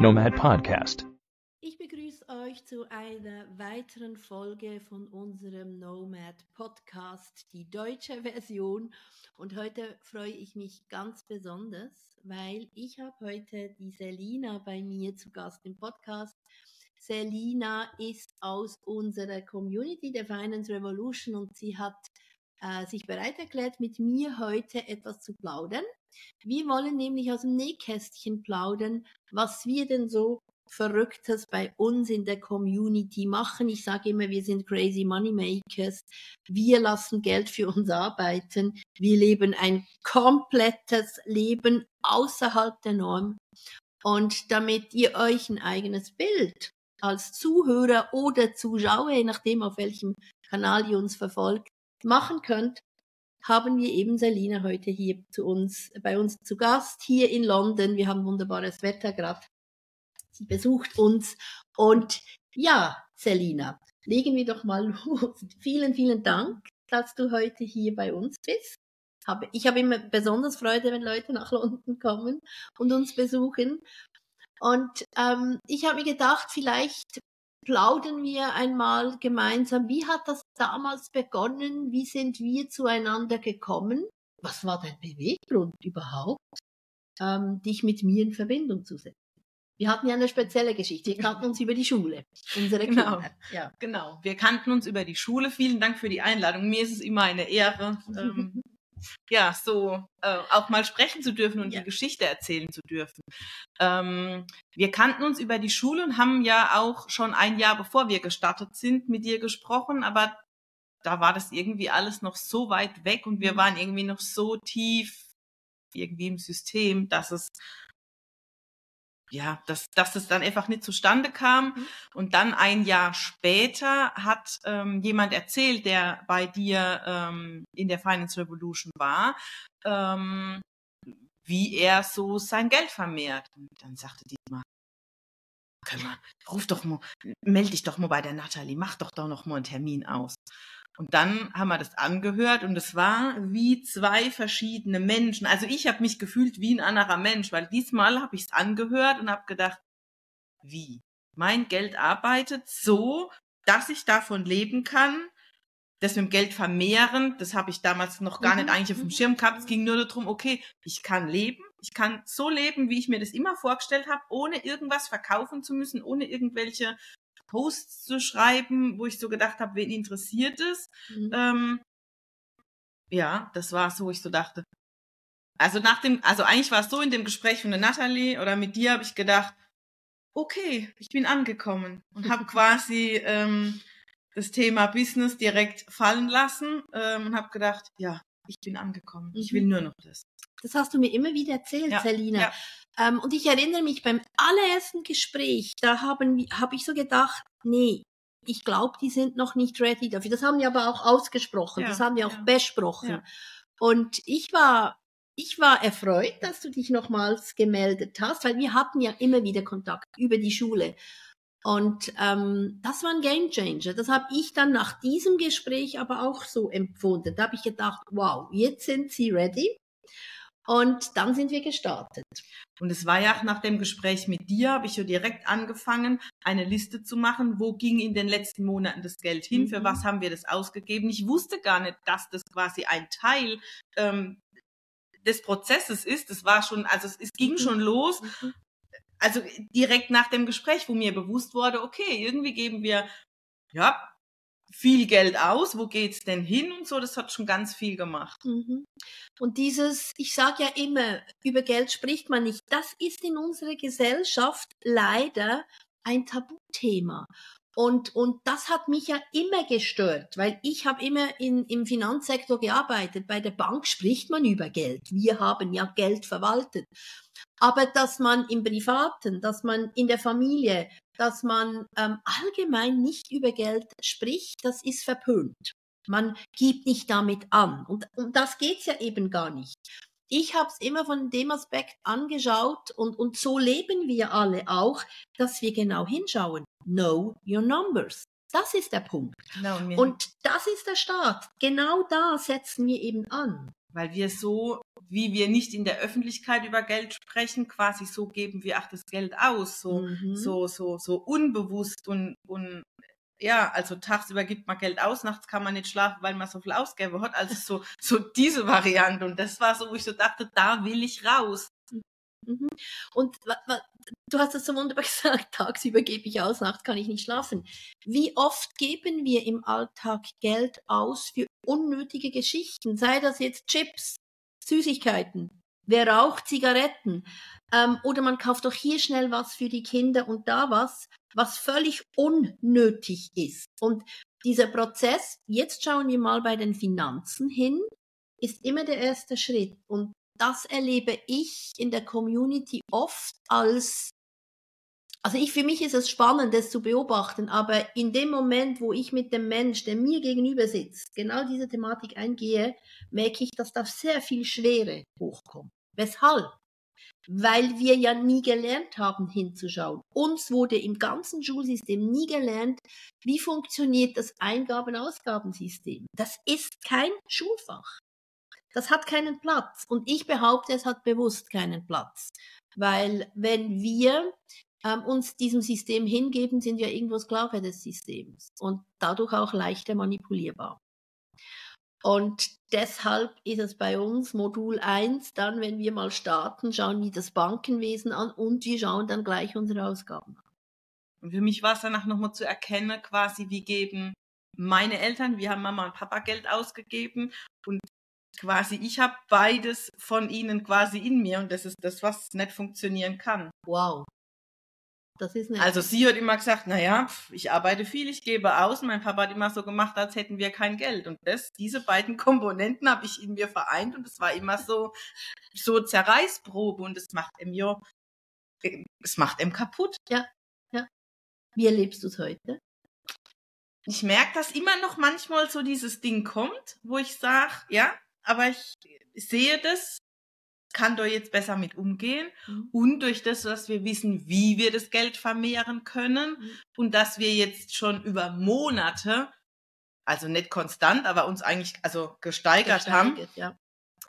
Nomad Podcast. Ich begrüße euch zu einer weiteren Folge von unserem Nomad Podcast, die deutsche Version. Und heute freue ich mich ganz besonders, weil ich habe heute die Selina bei mir zu Gast im Podcast. Selina ist aus unserer Community der Finance Revolution und sie hat äh, sich bereit erklärt, mit mir heute etwas zu plaudern. Wir wollen nämlich aus dem Nähkästchen plaudern, was wir denn so Verrücktes bei uns in der Community machen. Ich sage immer, wir sind crazy money makers. Wir lassen Geld für uns arbeiten. Wir leben ein komplettes Leben außerhalb der Norm. Und damit ihr euch ein eigenes Bild als Zuhörer oder Zuschauer, je nachdem auf welchem Kanal ihr uns verfolgt, machen könnt, haben wir eben Selina heute hier zu uns, bei uns zu Gast, hier in London. Wir haben wunderbares Wetter gerade. Sie besucht uns. Und ja, Selina, legen wir doch mal los. vielen, vielen Dank, dass du heute hier bei uns bist. Ich habe immer besonders Freude, wenn Leute nach London kommen und uns besuchen. Und ähm, ich habe mir gedacht, vielleicht plaudern wir einmal gemeinsam. Wie hat das damals begonnen? Wie sind wir zueinander gekommen? Was war dein Beweggrund überhaupt, ähm, dich mit mir in Verbindung zu setzen? Wir hatten ja eine spezielle Geschichte. Wir kannten uns über die Schule. Unsere genau. Kinder. Ja. Genau. Wir kannten uns über die Schule. Vielen Dank für die Einladung. Mir ist es immer eine Ehre, ähm, ja, so äh, auch mal sprechen zu dürfen und ja. die Geschichte erzählen zu dürfen. Ähm, wir kannten uns über die Schule und haben ja auch schon ein Jahr bevor wir gestartet sind mit dir gesprochen, aber da war das irgendwie alles noch so weit weg und wir mhm. waren irgendwie noch so tief irgendwie im System, dass es ja, dass, dass es dann einfach nicht zustande kam. Mhm. Und dann ein Jahr später hat ähm, jemand erzählt, der bei dir ähm, in der Finance Revolution war, ähm, wie er so sein Geld vermehrt. Und dann sagte Dietmar, mal, ruf doch mal, melde dich doch mal bei der Natalie, mach doch doch noch mal einen Termin aus. Und dann haben wir das angehört und es war wie zwei verschiedene Menschen. Also ich habe mich gefühlt wie ein anderer Mensch, weil diesmal habe ich es angehört und habe gedacht, wie? Mein Geld arbeitet so, dass ich davon leben kann. Das mit dem Geld vermehren, das habe ich damals noch gar mhm. nicht eigentlich auf dem mhm. Schirm gehabt. Es ging nur darum, okay, ich kann leben, ich kann so leben, wie ich mir das immer vorgestellt habe, ohne irgendwas verkaufen zu müssen, ohne irgendwelche Posts zu schreiben, wo ich so gedacht habe, wen interessiert es? Mhm. Ähm, ja, das war so, wo ich so dachte. Also nach dem, also eigentlich war es so in dem Gespräch von der Natalie oder mit dir habe ich gedacht, okay, ich bin angekommen und habe quasi ähm, das Thema Business direkt fallen lassen ähm, und habe gedacht, ja, ich bin angekommen. Ich will mhm. nur noch das. Das hast du mir immer wieder erzählt, ja, Selina. Ja. Ähm, und ich erinnere mich beim allerersten Gespräch, da haben habe ich so gedacht, nee, ich glaube, die sind noch nicht ready dafür. Das haben wir aber auch ausgesprochen, ja, das haben wir auch besprochen. Und ich war ich war erfreut, dass du dich nochmals gemeldet hast, weil wir hatten ja immer wieder Kontakt über die Schule. Und ähm, das war ein Game Changer. Das habe ich dann nach diesem Gespräch aber auch so empfunden. Da habe ich gedacht, wow, jetzt sind sie ready. Und dann sind wir gestartet. Und es war ja nach dem Gespräch mit dir, habe ich ja direkt angefangen, eine Liste zu machen, wo ging in den letzten Monaten das Geld hin, mhm. für was haben wir das ausgegeben. Ich wusste gar nicht, dass das quasi ein Teil ähm, des Prozesses ist. Es war schon, also es, es ging mhm. schon los. Mhm also direkt nach dem Gespräch, wo mir bewusst wurde, okay, irgendwie geben wir ja viel Geld aus, wo geht's denn hin und so, das hat schon ganz viel gemacht. Mhm. Und dieses, ich sage ja immer, über Geld spricht man nicht, das ist in unserer Gesellschaft leider ein Tabuthema. Und, und das hat mich ja immer gestört, weil ich habe immer in, im Finanzsektor gearbeitet. Bei der Bank spricht man über Geld. Wir haben ja Geld verwaltet. Aber dass man im Privaten, dass man in der Familie, dass man ähm, allgemein nicht über Geld spricht, das ist verpönt. Man gibt nicht damit an. Und um das geht's ja eben gar nicht. Ich habe es immer von dem Aspekt angeschaut und, und so leben wir alle auch, dass wir genau hinschauen know your numbers. Das ist der Punkt. Genau, und das ist der Start. Genau da setzen wir eben an. Weil wir so, wie wir nicht in der Öffentlichkeit über Geld sprechen, quasi so geben wir auch das Geld aus, so, mhm. so, so, so unbewusst und, und ja, also tagsüber gibt man Geld aus, nachts kann man nicht schlafen, weil man so viel Ausgabe hat. Also so, so diese Variante. Und das war so, wo ich so dachte, da will ich raus. Mhm. Und du hast es so wunderbar gesagt, tagsüber gebe ich aus, nachts kann ich nicht schlafen. Wie oft geben wir im Alltag Geld aus für unnötige Geschichten? Sei das jetzt Chips, Süßigkeiten, wer raucht Zigaretten? Ähm, oder man kauft doch hier schnell was für die Kinder und da was, was völlig unnötig ist. Und dieser Prozess, jetzt schauen wir mal bei den Finanzen hin, ist immer der erste Schritt. Und das erlebe ich in der Community oft als, also ich, für mich ist es spannend, das zu beobachten, aber in dem Moment, wo ich mit dem Mensch, der mir gegenüber sitzt, genau diese Thematik eingehe, merke ich, dass da sehr viel Schwere hochkommt. Weshalb? Weil wir ja nie gelernt haben, hinzuschauen. Uns wurde im ganzen Schulsystem nie gelernt, wie funktioniert das Eingaben-Ausgabensystem. Das ist kein Schulfach. Das hat keinen Platz. Und ich behaupte, es hat bewusst keinen Platz. Weil wenn wir ähm, uns diesem System hingeben, sind wir irgendwo Sklave des Systems und dadurch auch leichter manipulierbar. Und deshalb ist es bei uns Modul 1, dann, wenn wir mal starten, schauen wir das Bankenwesen an und wir schauen dann gleich unsere Ausgaben an. Für mich war es danach nochmal zu erkennen, quasi, wie geben meine Eltern, wir haben Mama und Papa Geld ausgegeben und quasi, ich habe beides von ihnen quasi in mir und das ist das, was nicht funktionieren kann. Wow. Das ist nicht also sie hat immer gesagt, naja, ich arbeite viel, ich gebe aus. Mein Papa hat immer so gemacht, als hätten wir kein Geld. Und das, diese beiden Komponenten habe ich in mir vereint und es war immer so, so Zerreißprobe und es macht ihm ja, es macht ihm kaputt. Ja, ja. Wie erlebst du es heute? Ich merke, dass immer noch manchmal so dieses Ding kommt, wo ich sage, ja, aber ich sehe das, kann da jetzt besser mit umgehen mhm. und durch das, dass wir wissen, wie wir das Geld vermehren können mhm. und dass wir jetzt schon über Monate, also nicht konstant, aber uns eigentlich also gesteigert, gesteigert haben, ja.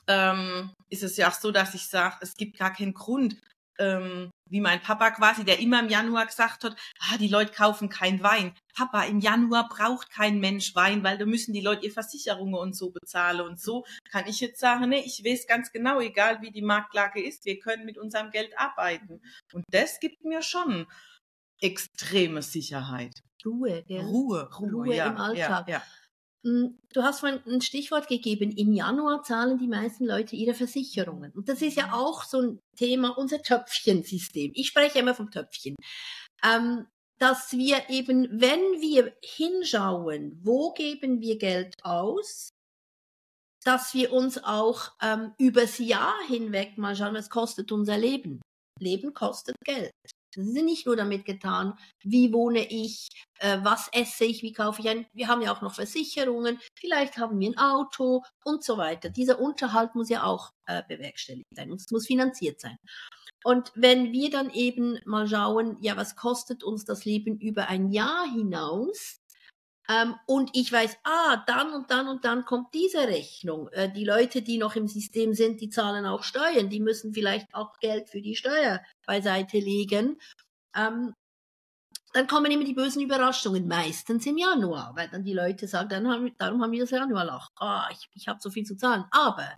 ähm, ist es ja auch so, dass ich sage, es gibt gar keinen Grund, ähm, wie mein Papa quasi, der immer im Januar gesagt hat, ah, die Leute kaufen kein Wein. Papa, im Januar braucht kein Mensch Wein, weil da müssen die Leute ihre Versicherungen und so bezahlen. Und so kann ich jetzt sagen, nee, ich weiß ganz genau, egal wie die Marktlage ist, wir können mit unserem Geld arbeiten. Und das gibt mir schon extreme Sicherheit. Ruhe, gell? Ruhe, Ruhe, Ruhe ja, im Alltag. Ja, ja. Hm, du hast vorhin ein Stichwort gegeben. Im Januar zahlen die meisten Leute ihre Versicherungen. Und das ist ja auch so ein Thema, unser Töpfchensystem. Ich spreche immer vom Töpfchen. Ähm, dass wir eben, wenn wir hinschauen, wo geben wir Geld aus, dass wir uns auch ähm, übers Jahr hinweg mal schauen, was kostet unser Leben. Leben kostet Geld. Das ist nicht nur damit getan, wie wohne ich, äh, was esse ich, wie kaufe ich ein. Wir haben ja auch noch Versicherungen, vielleicht haben wir ein Auto und so weiter. Dieser Unterhalt muss ja auch äh, bewerkstelligt sein und es muss finanziert sein. Und wenn wir dann eben mal schauen, ja, was kostet uns das Leben über ein Jahr hinaus, ähm, und ich weiß, ah, dann und dann und dann kommt diese Rechnung. Äh, die Leute, die noch im System sind, die zahlen auch Steuern. Die müssen vielleicht auch Geld für die Steuer beiseite legen. Ähm, dann kommen immer die bösen Überraschungen, meistens im Januar, weil dann die Leute sagen, dann haben, darum haben wir das Januar Ah, ich, ich habe so viel zu zahlen. Aber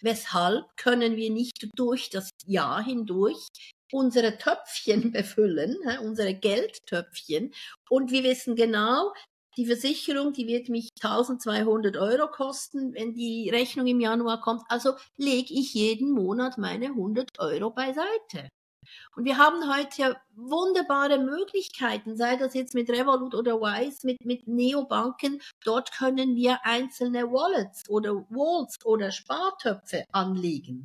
weshalb können wir nicht durch das Jahr hindurch unsere Töpfchen befüllen, unsere Geldtöpfchen. Und wir wissen genau, die Versicherung, die wird mich 1200 Euro kosten, wenn die Rechnung im Januar kommt. Also lege ich jeden Monat meine 100 Euro beiseite. Und wir haben heute ja wunderbare Möglichkeiten, sei das jetzt mit Revolut oder Wise, mit, mit Neobanken. Dort können wir einzelne Wallets oder Walls oder Spartöpfe anlegen.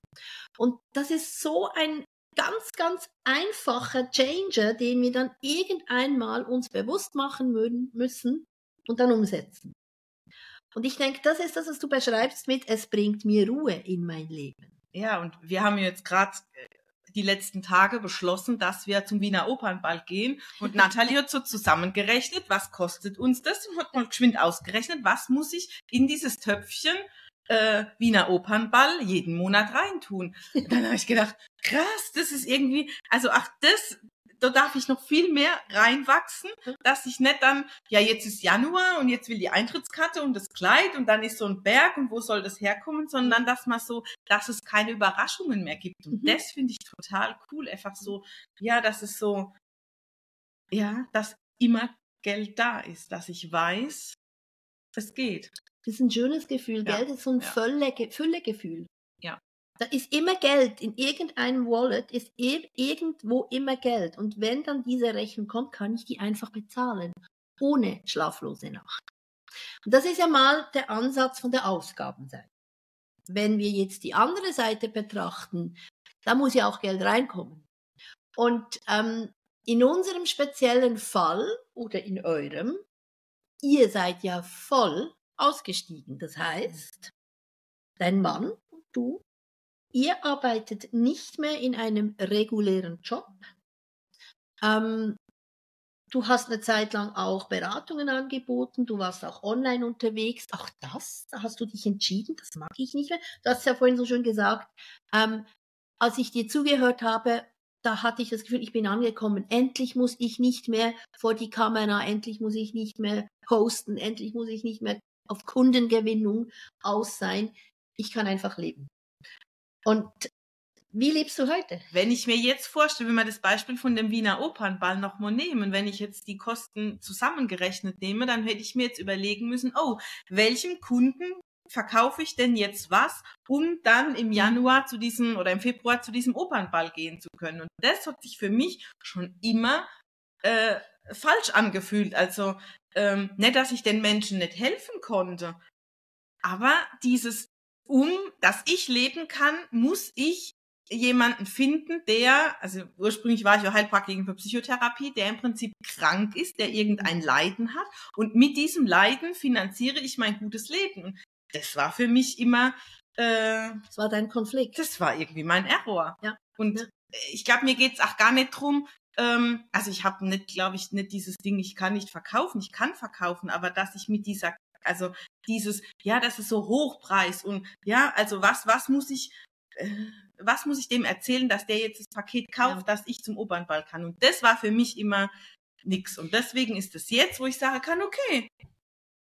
Und das ist so ein ganz, ganz einfacher Changer, den wir dann irgendeinmal uns bewusst machen müssen, und dann umsetzen. Und ich denke, das ist das, was du beschreibst mit, es bringt mir Ruhe in mein Leben. Ja, und wir haben jetzt gerade äh, die letzten Tage beschlossen, dass wir zum Wiener Opernball gehen. Und Nathalie hat so zusammengerechnet, was kostet uns das? Und hat mal geschwind ausgerechnet, was muss ich in dieses Töpfchen äh, Wiener Opernball jeden Monat reintun. Und dann habe ich gedacht, krass, das ist irgendwie, also ach, das, da darf ich noch viel mehr reinwachsen, dass ich nicht dann, ja, jetzt ist Januar und jetzt will die Eintrittskarte und das Kleid und dann ist so ein Berg und wo soll das herkommen, sondern dass man so, dass es keine Überraschungen mehr gibt. Und mhm. das finde ich total cool. Einfach so, ja, dass es so, ja, dass immer Geld da ist, dass ich weiß, es geht. Das ist ein schönes Gefühl, ja. Geld ist so ein ja. Füllegefühl. Da ist immer Geld, in irgendeinem Wallet ist irgendwo immer Geld. Und wenn dann diese Rechnung kommt, kann ich die einfach bezahlen. Ohne schlaflose Nacht. Und das ist ja mal der Ansatz von der Ausgabenseite. Wenn wir jetzt die andere Seite betrachten, da muss ja auch Geld reinkommen. Und ähm, in unserem speziellen Fall oder in eurem, ihr seid ja voll ausgestiegen. Das heißt, dein Mann und du Ihr arbeitet nicht mehr in einem regulären Job. Ähm, du hast eine Zeit lang auch Beratungen angeboten, du warst auch online unterwegs. Auch das, da hast du dich entschieden, das mag ich nicht mehr. Du hast ja vorhin so schön gesagt, ähm, als ich dir zugehört habe, da hatte ich das Gefühl, ich bin angekommen. Endlich muss ich nicht mehr vor die Kamera, endlich muss ich nicht mehr posten, endlich muss ich nicht mehr auf Kundengewinnung aus sein. Ich kann einfach leben. Und wie lebst du heute? Wenn ich mir jetzt vorstelle, wenn wir das Beispiel von dem Wiener Opernball nochmal nehmen, wenn ich jetzt die Kosten zusammengerechnet nehme, dann hätte ich mir jetzt überlegen müssen, oh, welchem Kunden verkaufe ich denn jetzt was, um dann im Januar zu diesem oder im Februar zu diesem Opernball gehen zu können. Und das hat sich für mich schon immer äh, falsch angefühlt. Also ähm, nicht, dass ich den Menschen nicht helfen konnte, aber dieses um dass ich leben kann, muss ich jemanden finden, der, also ursprünglich war ich ja Heilpraktikerin für Psychotherapie, der im Prinzip krank ist, der irgendein Leiden hat. Und mit diesem Leiden finanziere ich mein gutes Leben. Und das war für mich immer. Äh, das war dein Konflikt. Das war irgendwie mein Error. Ja. Und ja. ich glaube, mir geht's auch gar nicht drum. Ähm, also ich habe nicht, glaube ich, nicht dieses Ding, ich kann nicht verkaufen, ich kann verkaufen, aber dass ich mit dieser also dieses, ja, das ist so Hochpreis und ja, also was, was muss ich, äh, was muss ich dem erzählen, dass der jetzt das Paket kauft, ja. dass ich zum Opernball kann? Und das war für mich immer nix. Und deswegen ist es jetzt, wo ich sagen kann, okay,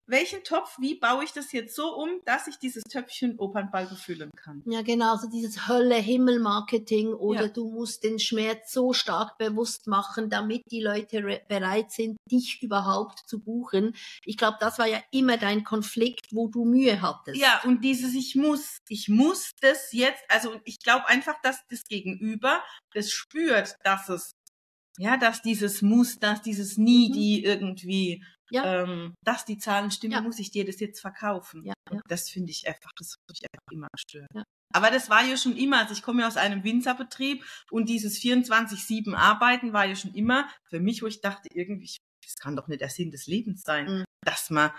welchen Topf, wie baue ich das jetzt so um, dass ich dieses Töpfchen Opernball befüllen kann. Ja, genau, so dieses Hölle-Himmel-Marketing oder ja. du musst den Schmerz so stark bewusst machen, damit die Leute bereit sind, dich überhaupt zu buchen. Ich glaube, das war ja immer dein Konflikt, wo du Mühe hattest. Ja, und dieses ich muss, ich muss das jetzt, also ich glaube einfach, dass das Gegenüber das spürt, dass es ja, dass dieses Muss, dass dieses Nie, die mhm. irgendwie ja. ähm, dass die Zahlen stimmen, ja. muss ich dir das jetzt verkaufen. Ja. ja. Das finde ich einfach, das würde ich einfach immer stören. Ja. Aber das war ja schon immer, also ich komme ja aus einem Winzerbetrieb und dieses 24-7 Arbeiten war ja schon immer für mich, wo ich dachte, irgendwie, das kann doch nicht der Sinn des Lebens sein, mhm. dass man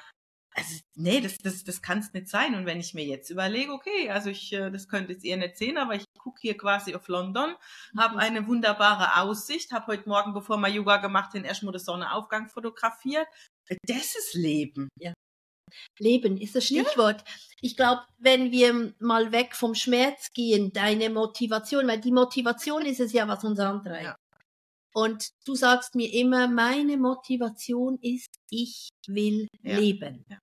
also, nee, das, das, das kann es nicht sein. Und wenn ich mir jetzt überlege, okay, also ich, äh, das könnte jetzt ihr nicht sehen, aber ich gucke hier quasi auf London, habe mhm. eine wunderbare Aussicht, habe heute Morgen, bevor wir Yoga gemacht den erstmal den Sonnenaufgang fotografiert, das ist Leben. Ja. Leben ist das Stichwort. Ja. Ich glaube, wenn wir mal weg vom Schmerz gehen, deine Motivation, weil die Motivation ist es ja, was uns antreibt. Ja. Und du sagst mir immer, meine Motivation ist, ich will ja. leben. Ja.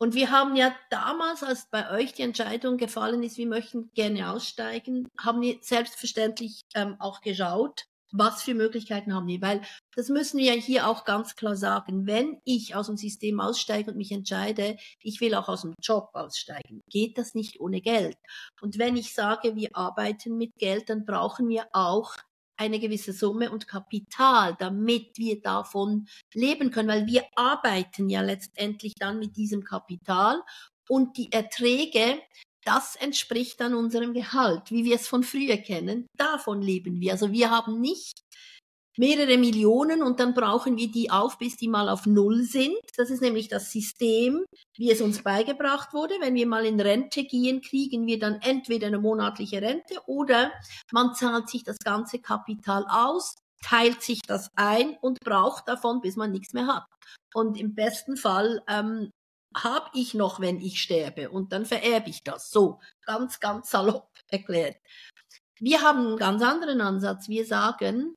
Und wir haben ja damals, als bei euch die Entscheidung gefallen ist, wir möchten gerne aussteigen, haben wir selbstverständlich ähm, auch geschaut, was für Möglichkeiten haben wir? Weil das müssen wir ja hier auch ganz klar sagen. Wenn ich aus dem System aussteige und mich entscheide, ich will auch aus dem Job aussteigen, geht das nicht ohne Geld. Und wenn ich sage, wir arbeiten mit Geld, dann brauchen wir auch eine gewisse Summe und Kapital, damit wir davon leben können, weil wir arbeiten ja letztendlich dann mit diesem Kapital und die Erträge, das entspricht dann unserem Gehalt, wie wir es von früher kennen. Davon leben wir. Also wir haben nicht mehrere Millionen und dann brauchen wir die auf, bis die mal auf Null sind. Das ist nämlich das System, wie es uns beigebracht wurde. Wenn wir mal in Rente gehen, kriegen wir dann entweder eine monatliche Rente oder man zahlt sich das ganze Kapital aus, teilt sich das ein und braucht davon, bis man nichts mehr hat. Und im besten Fall ähm, habe ich noch, wenn ich sterbe und dann vererbe ich das. So, ganz, ganz salopp erklärt. Wir haben einen ganz anderen Ansatz. Wir sagen,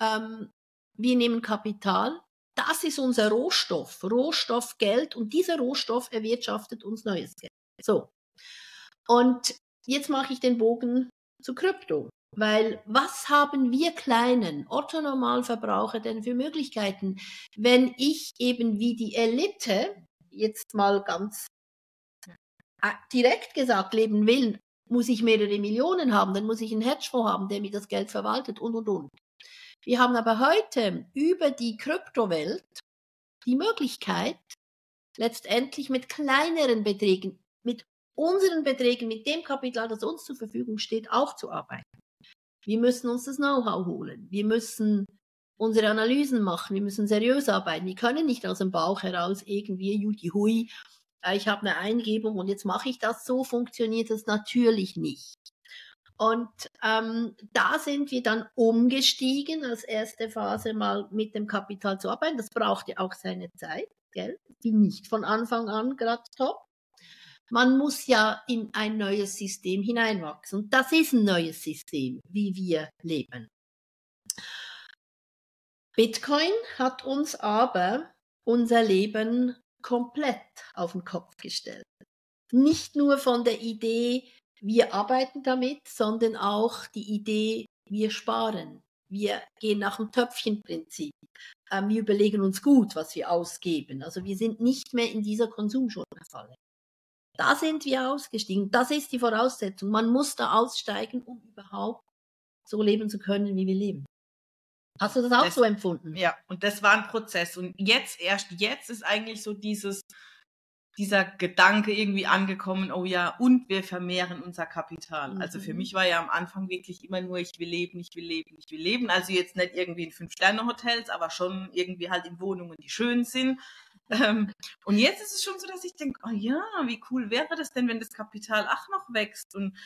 ähm, wir nehmen Kapital, das ist unser Rohstoff, Rohstoff Geld und dieser Rohstoff erwirtschaftet uns neues Geld. So. Und jetzt mache ich den Bogen zu Krypto. Weil was haben wir kleinen Otto-Normalverbraucher denn für Möglichkeiten, wenn ich eben wie die Elite, jetzt mal ganz äh, direkt gesagt, leben will, muss ich mehrere Millionen haben, dann muss ich einen Hedgefonds haben, der mir das Geld verwaltet und, und, und. Wir haben aber heute über die Kryptowelt die Möglichkeit, letztendlich mit kleineren Beträgen, mit unseren Beträgen, mit dem Kapital, das uns zur Verfügung steht, auch zu arbeiten. Wir müssen uns das Know-how holen. Wir müssen unsere Analysen machen. Wir müssen seriös arbeiten. Wir können nicht aus dem Bauch heraus irgendwie, juti hui, äh, ich habe eine Eingebung und jetzt mache ich das. So funktioniert das natürlich nicht. Und ähm, da sind wir dann umgestiegen, als erste Phase mal mit dem Kapital zu arbeiten. Das brauchte auch seine Zeit, gell? die nicht von Anfang an gerade top. Man muss ja in ein neues System hineinwachsen. Und das ist ein neues System, wie wir leben. Bitcoin hat uns aber unser Leben komplett auf den Kopf gestellt. Nicht nur von der Idee, wir arbeiten damit, sondern auch die Idee, wir sparen. Wir gehen nach dem Töpfchenprinzip. Ähm, wir überlegen uns gut, was wir ausgeben. Also wir sind nicht mehr in dieser Konsumschuldenfalle. Da sind wir ausgestiegen. Das ist die Voraussetzung. Man muss da aussteigen, um überhaupt so leben zu können, wie wir leben. Hast du das auch das, so empfunden? Ja, und das war ein Prozess. Und jetzt, erst jetzt ist eigentlich so dieses, dieser Gedanke irgendwie angekommen, oh ja, und wir vermehren unser Kapital. Mhm. Also für mhm. mich war ja am Anfang wirklich immer nur, ich will leben, ich will leben, ich will leben. Also jetzt nicht irgendwie in Fünf-Sterne-Hotels, aber schon irgendwie halt in Wohnungen, die schön sind. Ähm, und jetzt ist es schon so, dass ich denke, oh ja, wie cool wäre das denn, wenn das Kapital auch noch wächst und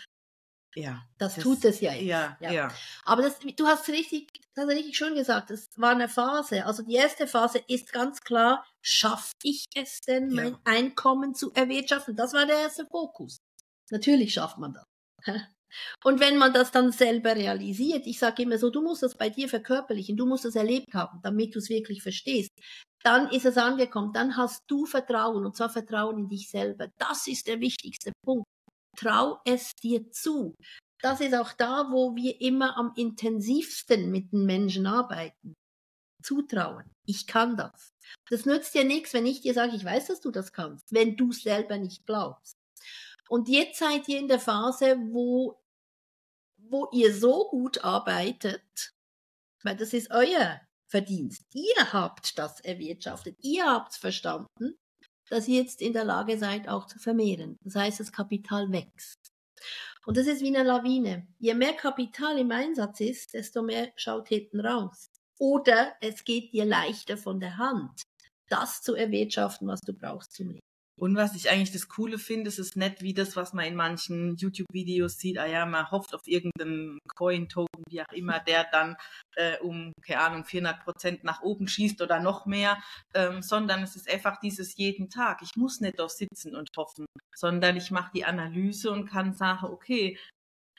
ja, das, das, tut es ja, ja, ja, ja. Aber das, du hast richtig, das hast richtig schön gesagt. Es war eine Phase. Also die erste Phase ist ganz klar, schaffe ich es denn, ja. mein Einkommen zu erwirtschaften? Das war der erste Fokus. Natürlich schafft man das. Und wenn man das dann selber realisiert, ich sage immer so, du musst das bei dir verkörperlichen, du musst das erlebt haben, damit du es wirklich verstehst, dann ist es angekommen, dann hast du Vertrauen und zwar Vertrauen in dich selber. Das ist der wichtigste Punkt. Trau es dir zu. Das ist auch da, wo wir immer am intensivsten mit den Menschen arbeiten. Zutrauen. Ich kann das. Das nützt dir nichts, wenn ich dir sage, ich weiß, dass du das kannst, wenn du selber nicht glaubst. Und jetzt seid ihr in der Phase, wo, wo ihr so gut arbeitet, weil das ist euer Verdienst. Ihr habt das erwirtschaftet. Ihr habt es verstanden dass ihr jetzt in der Lage seid, auch zu vermehren. Das heißt, das Kapital wächst. Und das ist wie eine Lawine. Je mehr Kapital im Einsatz ist, desto mehr schaut hinten raus. Oder es geht dir leichter von der Hand, das zu erwirtschaften, was du brauchst zum Leben. Und was ich eigentlich das Coole finde, ist es nicht wie das, was man in manchen YouTube-Videos sieht. Ah ja, man hofft auf irgendeinen Coin-Token, wie auch immer, der dann äh, um, keine Ahnung, 400 Prozent nach oben schießt oder noch mehr, ähm, sondern es ist einfach dieses jeden Tag. Ich muss nicht doch sitzen und hoffen, sondern ich mache die Analyse und kann sagen, okay,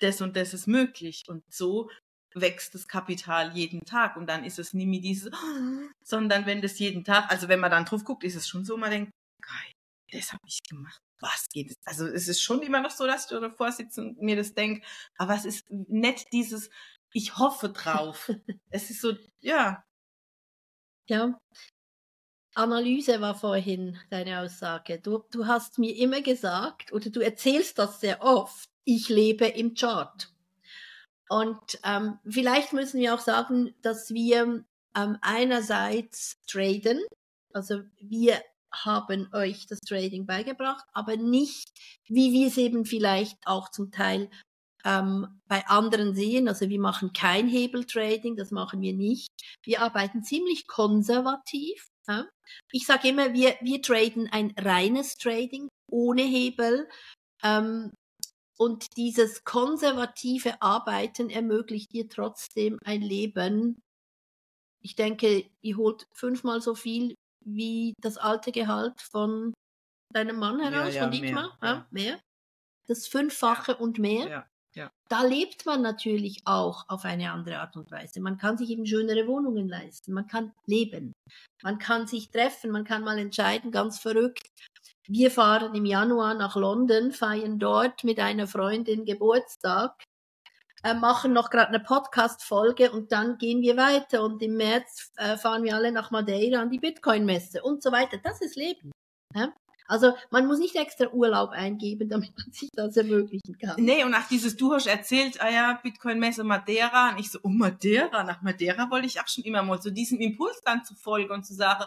das und das ist möglich. Und so wächst das Kapital jeden Tag und dann ist es nie mehr dieses, sondern wenn das jeden Tag, also wenn man dann drauf guckt, ist es schon so, man denkt, geil das habe ich gemacht. Was geht es? Also es ist schon immer noch so, dass ich davor sitze und mir das denke, aber es ist nett dieses, ich hoffe drauf. es ist so, ja. Ja. Analyse war vorhin deine Aussage. Du, du hast mir immer gesagt, oder du erzählst das sehr oft, ich lebe im Chart. Und ähm, vielleicht müssen wir auch sagen, dass wir ähm, einerseits traden, also wir haben euch das Trading beigebracht, aber nicht, wie wir es eben vielleicht auch zum Teil ähm, bei anderen sehen. Also wir machen kein Hebeltrading, das machen wir nicht. Wir arbeiten ziemlich konservativ. Ja? Ich sage immer, wir, wir traden ein reines Trading ohne Hebel. Ähm, und dieses konservative Arbeiten ermöglicht dir trotzdem ein Leben. Ich denke, ihr holt fünfmal so viel wie das alte Gehalt von deinem Mann heraus, Ja, ja, von Dietmar? mehr, Ja, mehr? Das Fünffache und mehr? Da lebt man natürlich auch auf eine andere Art und Weise. Man kann sich eben schönere Wohnungen leisten. Man kann leben. Man kann sich treffen. Man kann mal entscheiden, ganz verrückt. Wir fahren im Januar nach London, feiern dort mit einer Freundin Geburtstag, äh, machen noch gerade eine Podcast-Folge und dann gehen wir weiter. Und im März äh, fahren wir alle nach Madeira an die Bitcoin-Messe und so weiter. Das ist Leben. Ja? Also man muss nicht extra Urlaub eingeben, damit man sich das ermöglichen kann. Nee, und nach dieses, du hast erzählt, ah ja, Bitcoin-Messe Madeira, und ich so, oh Madeira, nach Madeira wollte ich auch schon immer mal so diesem Impuls dann zu folgen und zu sagen,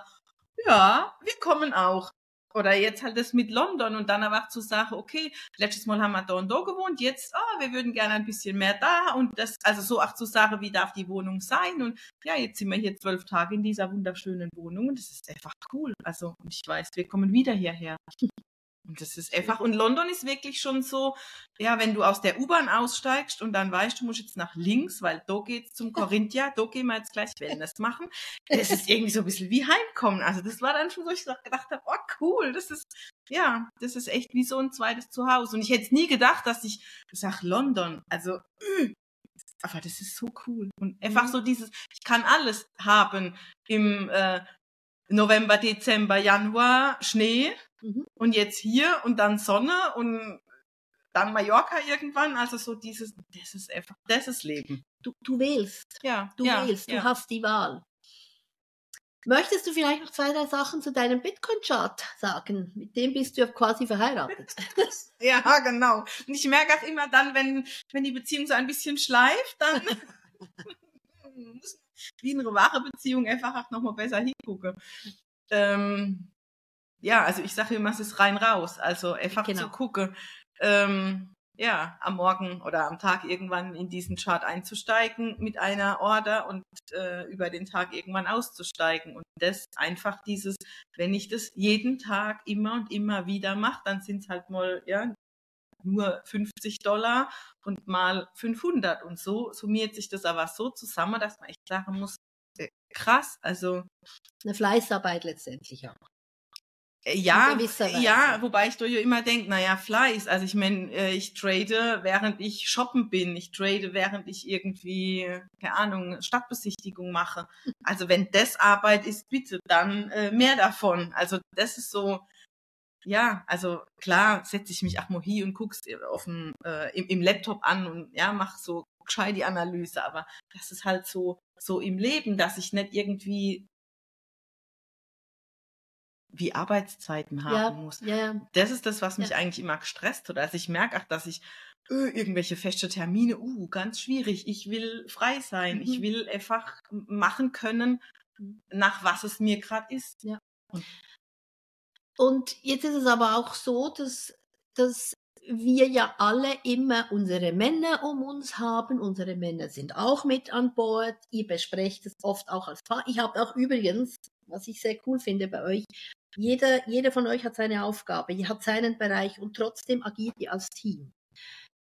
ja, wir kommen auch. Oder jetzt halt das mit London und dann aber zu sagen, okay, letztes Mal haben wir da und da gewohnt, jetzt, ah, wir würden gerne ein bisschen mehr da und das, also so auch zu sagen, wie darf die Wohnung sein und ja, jetzt sind wir hier zwölf Tage in dieser wunderschönen Wohnung und das ist einfach cool. Also, ich weiß, wir kommen wieder hierher. Und das ist einfach, und London ist wirklich schon so, ja, wenn du aus der U-Bahn aussteigst und dann weißt, du musst jetzt nach links, weil da geht's zum Corinthia, da gehen wir jetzt gleich Wellness machen. Das ist irgendwie so ein bisschen wie Heimkommen. Also das war dann schon so, ich gedacht habe, oh cool, das ist, ja, das ist echt wie so ein zweites Zuhause. Und ich hätte nie gedacht, dass ich sag London, also, äh, aber das ist so cool. Und einfach so dieses, ich kann alles haben im äh, November, Dezember, Januar, Schnee Mhm. und jetzt hier und dann Sonne und dann Mallorca irgendwann. Also so dieses, das ist einfach, das ist Leben. Du, du wählst. Ja, Du ja, wählst, du ja. hast die Wahl. Möchtest du vielleicht noch zwei, drei Sachen zu deinem Bitcoin-Chart sagen? Mit dem bist du ja quasi verheiratet. Ja, genau. Und ich merke auch immer dann, wenn, wenn die Beziehung so ein bisschen schleift, dann muss wie in eine wahre Beziehung einfach auch nochmal besser hingucken. Ähm, ja, also ich sage immer, es ist rein raus. Also einfach Genau. zu gucken, ähm, ja, am Morgen oder am Tag irgendwann in diesen Chart einzusteigen mit einer Order und äh, über den Tag irgendwann auszusteigen. Und das einfach dieses, wenn ich das jeden Tag immer und immer wieder mache, dann sind es halt mal, ja, nur 50 Dollar und mal 500 und so summiert sich das aber so zusammen, dass man echt sagen muss, äh, krass, also Eine Fleißarbeit letztendlich auch. Äh, ja, Weise. ja, wobei ich doch ja immer denke, naja, Fleiß, also ich meine, äh, ich trade, während ich shoppen bin, ich trade, während ich irgendwie, keine Ahnung, Stadtbesichtigung mache. Also wenn das Arbeit ist, bitte, dann äh, mehr davon. Also das ist so, ja, also klar setze ich mich auch mal hier und guck's auf dem, äh, im, im Laptop an und ja, mach so gescheit die Analyse, aber das ist halt so, so im Leben, dass ich nicht irgendwie wie Arbeitszeiten haben Ja, muss. ja, ja. Das ist das, was mich eigentlich immer gestresst hat. Also ich merke auch, dass ich äh, irgendwelche feste Termine, uh, ganz schwierig. Ich will frei sein. Ich Mhm. will einfach machen können, nach was es mir gerade ist. Und jetzt ist es aber auch so, dass, dass wir ja alle immer unsere Männer um uns haben. Unsere Männer sind auch mit an Bord. Ihr besprecht es oft auch als Paar. Ich habe auch übrigens, was ich sehr cool finde bei euch, jeder, jeder von euch hat seine Aufgabe, ihr habt seinen Bereich und trotzdem agiert ihr als Team.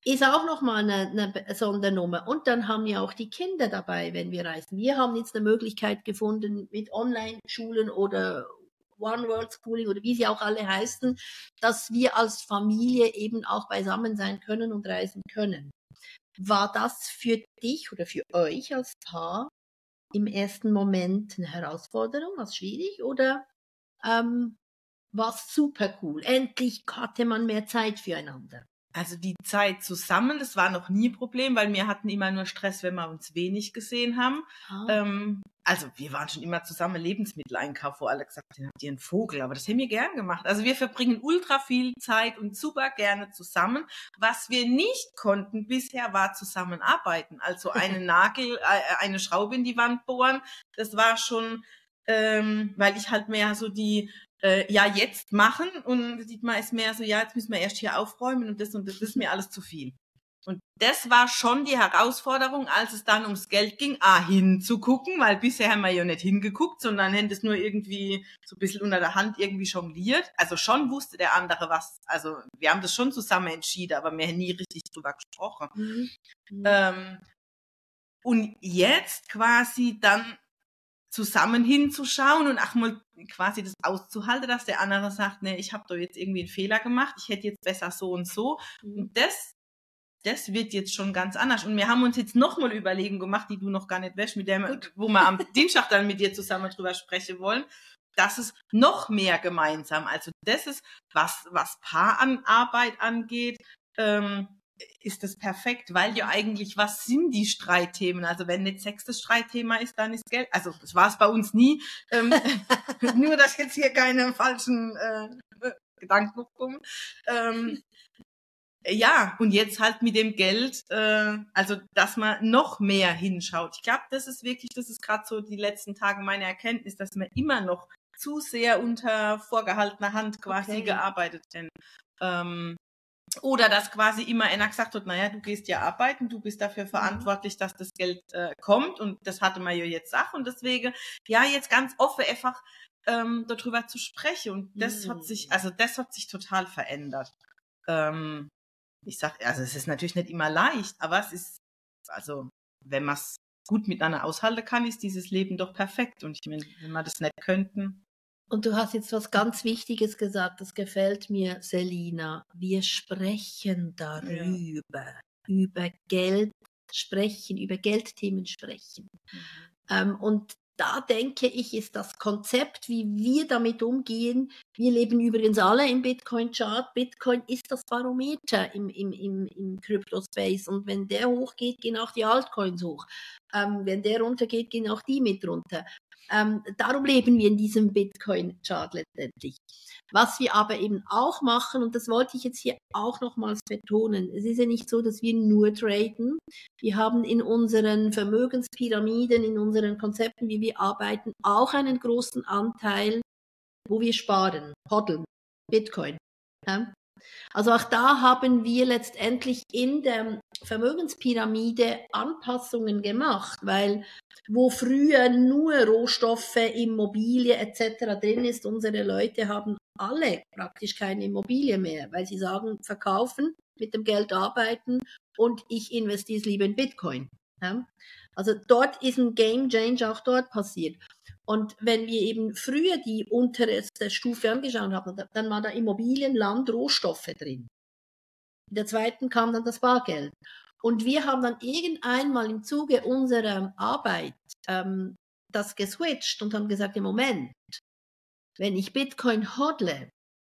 Ist auch nochmal eine, eine Sondernummer. Und dann haben wir auch die Kinder dabei, wenn wir reisen. Wir haben jetzt eine Möglichkeit gefunden mit Online-Schulen oder One World Schooling oder wie sie auch alle heißen, dass wir als Familie eben auch beisammen sein können und reisen können. War das für dich oder für euch als Paar im ersten Moment eine Herausforderung, was schwierig oder ähm, war es super cool? Endlich hatte man mehr Zeit füreinander. Also die Zeit zusammen, das war noch nie ein Problem, weil wir hatten immer nur Stress, wenn wir uns wenig gesehen haben. Ah, Ähm, also wir waren schon immer zusammen Lebensmittel einkaufen, wo alle gesagt haben, habt ihr einen Vogel? Aber das haben wir gern gemacht. Also wir verbringen ultra viel Zeit und super gerne zusammen. Was wir nicht konnten bisher war zusammenarbeiten. Also einen Nagel, äh, eine Schraube in die Wand bohren. Das war schon, ähm, weil ich halt mehr so die äh, ja jetzt machen und Dietmar ist mehr so, ja, jetzt müssen wir erst hier aufräumen und das und das, das ist mir alles zu viel. Und das war schon die Herausforderung, als es dann ums Geld ging, A, hinzugucken, weil bisher haben wir ja nicht hingeguckt, sondern hätten es nur irgendwie so ein bisschen unter der Hand irgendwie jongliert. Also schon wusste der andere was, also wir haben das schon zusammen entschieden, aber wir haben nie richtig drüber gesprochen. mhm. Mhm. Ähm, und jetzt quasi dann zusammen hinzuschauen und auch mal quasi das auszuhalten, dass der andere sagt, nee, ich habe doch jetzt irgendwie einen Fehler gemacht, ich hätte jetzt besser so und so. Mhm. Und das, das wird jetzt schon ganz anders. Und wir haben uns jetzt nochmal Überlegungen gemacht, die du noch gar nicht weißt, mit der, wo wir am Dienstag dann mit dir zusammen drüber sprechen wollen. Das ist noch mehr gemeinsam. Also das ist, was, was Paararbeit angeht, ähm, ist das perfekt, weil ja eigentlich, was sind die Streitthemen? Also wenn nicht Sex das Streitthema ist, dann ist Geld. Also das war es bei uns nie. Ähm, nur, dass jetzt hier keine falschen äh, Gedanken kommen. Ähm, ja, und jetzt halt mit dem Geld, äh, also dass man noch mehr hinschaut. Ich glaube, das ist wirklich, das ist gerade so die letzten Tage meine Erkenntnis, dass man immer noch zu sehr unter vorgehaltener Hand quasi okay. gearbeitet haben. Ähm, oder dass quasi immer einer gesagt hat, naja, du gehst ja arbeiten, du bist dafür mhm. verantwortlich, dass das Geld äh, kommt und das hatte man ja jetzt Sache und deswegen, ja, jetzt ganz offen einfach ähm, darüber zu sprechen und das mhm. hat sich, also das hat sich total verändert. Ähm, ich sag, also es ist natürlich nicht immer leicht, aber es ist, also wenn man es gut miteinander aushalten kann, ist dieses Leben doch perfekt und ich meine, wenn wir das nicht könnten, und du hast jetzt was ganz Wichtiges gesagt, das gefällt mir, Selina. Wir sprechen darüber, ja. über Geld sprechen, über Geldthemen sprechen. Mhm. Ähm, und da denke ich, ist das Konzept, wie wir damit umgehen. Wir leben übrigens alle im Bitcoin-Chart. Bitcoin ist das Barometer im, im, im, im Crypto-Space. Und wenn der hochgeht, gehen auch die Altcoins hoch. Ähm, wenn der runtergeht, gehen auch die mit runter. Ähm, darum leben wir in diesem Bitcoin-Chart letztendlich. Was wir aber eben auch machen, und das wollte ich jetzt hier auch nochmals betonen, es ist ja nicht so, dass wir nur traden. Wir haben in unseren Vermögenspyramiden, in unseren Konzepten, wie wir arbeiten, auch einen großen Anteil, wo wir sparen, hoddeln, Bitcoin. Ja? Also auch da haben wir letztendlich in der Vermögenspyramide Anpassungen gemacht, weil wo früher nur Rohstoffe, Immobilie etc. drin ist, unsere Leute haben alle praktisch keine Immobilie mehr, weil sie sagen, verkaufen, mit dem Geld arbeiten und ich investiere es lieber in Bitcoin. Ja? Also dort ist ein Game Change auch dort passiert. Und wenn wir eben früher die unterste Stufe angeschaut haben, dann war da Immobilien, Land, Rohstoffe drin. In der zweiten kam dann das Bargeld. Und wir haben dann irgendeinmal im Zuge unserer Arbeit ähm, das geswitcht und haben gesagt, im Moment, wenn ich Bitcoin hodle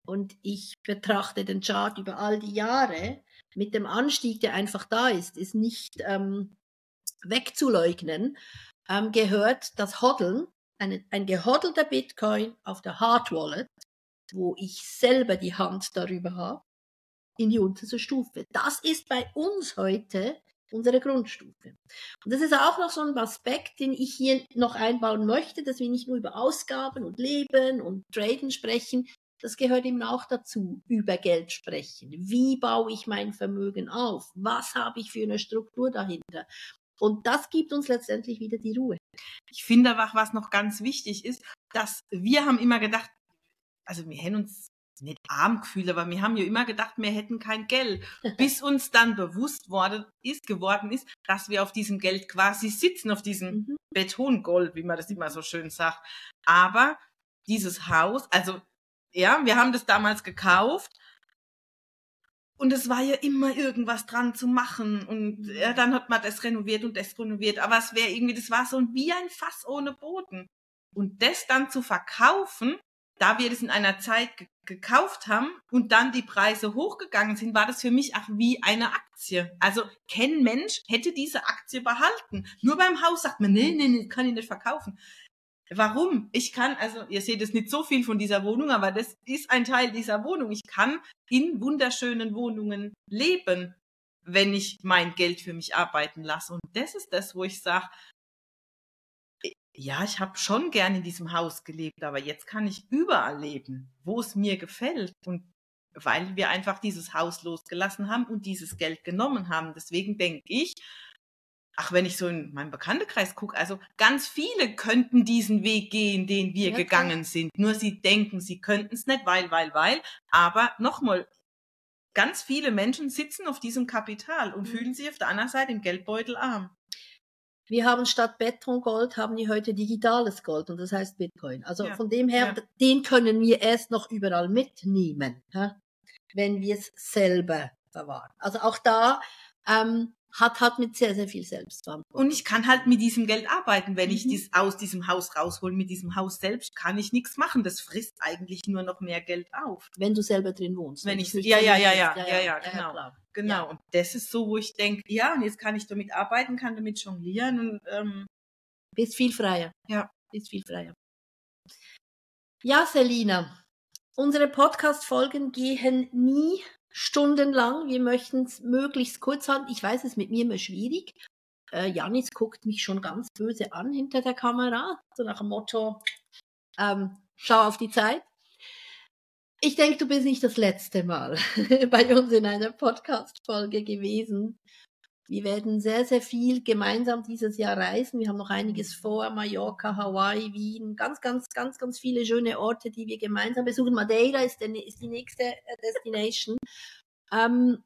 und ich betrachte den Chart über all die Jahre, mit dem Anstieg, der einfach da ist, ist nicht ähm, wegzuleugnen, ähm, gehört das Hodeln ein, ein gehodelter Bitcoin auf der Hard Wallet, wo ich selber die Hand darüber habe, in die unterste Stufe. Das ist bei uns heute unsere Grundstufe. Und das ist auch noch so ein Aspekt, den ich hier noch einbauen möchte, dass wir nicht nur über Ausgaben und Leben und Traden sprechen, das gehört eben auch dazu, über Geld sprechen. Wie baue ich mein Vermögen auf? Was habe ich für eine Struktur dahinter? Und das gibt uns letztendlich wieder die Ruhe. Ich finde aber, was noch ganz wichtig ist, dass wir haben immer gedacht, also wir hätten uns nicht arm gefühlt, aber wir haben ja immer gedacht, wir hätten kein Geld, bis uns dann bewusst worden ist, geworden ist, dass wir auf diesem Geld quasi sitzen, auf diesem mhm. Betongold, wie man das immer so schön sagt. Aber dieses Haus, also ja, wir haben das damals gekauft und es war ja immer irgendwas dran zu machen. Und ja, dann hat man das renoviert und das renoviert. Aber es wäre irgendwie, das war so wie ein Fass ohne Boden. Und das dann zu verkaufen, da wir das in einer Zeit gekauft haben und dann die Preise hochgegangen sind, war das für mich auch wie eine Aktie. Also kein Mensch hätte diese Aktie behalten. Nur beim Haus sagt man, nee, nee, nee, kann ich nicht verkaufen. Warum? Ich kann, also ihr seht es nicht so viel von dieser Wohnung, aber das ist ein Teil dieser Wohnung. Ich kann in wunderschönen Wohnungen leben, wenn ich mein Geld für mich arbeiten lasse. Und das ist das, wo ich sage, ja, ich habe schon gern in diesem Haus gelebt, aber jetzt kann ich überall leben, wo es mir gefällt. Und weil wir einfach dieses Haus losgelassen haben und dieses Geld genommen haben. Deswegen denke ich, ach, wenn ich so in meinem Bekanntenkreis gucke, also ganz viele könnten diesen Weg gehen, den wir ja, gegangen sind. Nur sie denken, sie könnten es nicht, weil, weil, weil. Aber nochmal, ganz viele Menschen sitzen auf diesem Kapital und mhm. fühlen sich auf der anderen Seite im Geldbeutel arm. Wir haben statt Betongold haben wir heute digitales Gold und das heißt Bitcoin. Also Ja, von dem her, ja. den können wir erst noch überall mitnehmen, wenn wir es selber verwahren. Also auch da ähm, hat hat mit sehr sehr viel Selbstverantwortung. Und ich kann halt mit diesem Geld arbeiten, wenn ich Mhm. dies aus diesem Haus raushole. Mit diesem Haus selbst kann ich nichts machen. Das frisst eigentlich nur noch mehr Geld auf. Wenn du selber drin wohnst. Wenn du ich- ja, ja, selber ja, bist. ja, ja, genau. Genau. Ja. Und das ist so, wo ich denke, ja, und jetzt kann ich damit arbeiten, kann damit jonglieren und ähm, Bist viel freier. Ja. Bist viel freier. Ja, Selina, unsere Podcast-Folgen gehen nie stundenlang. Wir möchten es möglichst kurz halten. Ich weiß, es ist mit mir immer schwierig. Äh, Janis guckt mich schon ganz böse an hinter der Kamera. So nach dem Motto, ähm, schau auf die Zeit. Ich denke, du bist nicht das letzte Mal bei uns in einer Podcast-Folge gewesen. Wir werden sehr, sehr viel gemeinsam dieses Jahr reisen. Wir haben noch einiges vor. Mallorca, Hawaii, Wien. Ganz, ganz, ganz, ganz viele schöne Orte, die wir gemeinsam besuchen. Madeira ist, der, ist die nächste äh, Destination. Ähm,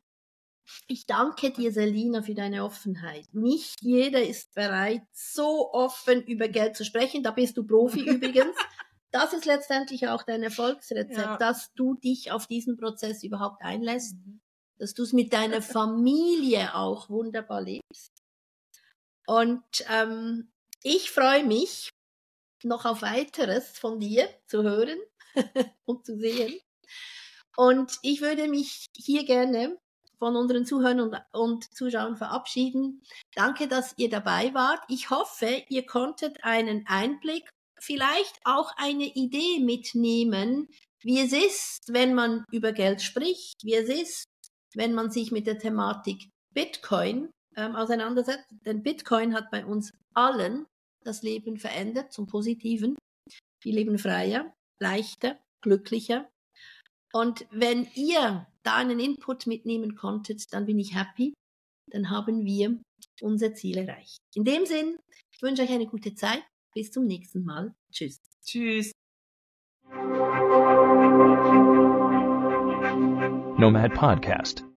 ich danke dir, Selina, für deine Offenheit. Nicht jeder ist bereit, so offen über Geld zu sprechen. Da bist du Profi übrigens. Das ist letztendlich auch dein Erfolgsrezept, Ja. dass du dich auf diesen Prozess überhaupt einlässt dass du es mit deiner Familie auch wunderbar lebst. Und ähm, ich freue mich noch auf weiteres von dir zu hören und zu sehen. Und ich würde mich hier gerne von unseren Zuhörern und, und Zuschauern verabschieden. Danke, dass ihr dabei wart. Ich hoffe, ihr konntet einen Einblick, vielleicht auch eine Idee mitnehmen, wie es ist, wenn man über Geld spricht, wie es ist, wenn man sich mit der Thematik Bitcoin ähm, auseinandersetzt. Denn Bitcoin hat bei uns allen das Leben verändert zum Positiven. Wir leben freier, leichter, glücklicher. Und wenn ihr da einen Input mitnehmen konntet, dann bin ich happy. Dann haben wir unser Ziel erreicht. In dem Sinn, ich wünsche euch eine gute Zeit. Bis zum nächsten Mal. Tschüss. tschüss. Nomad Podcast.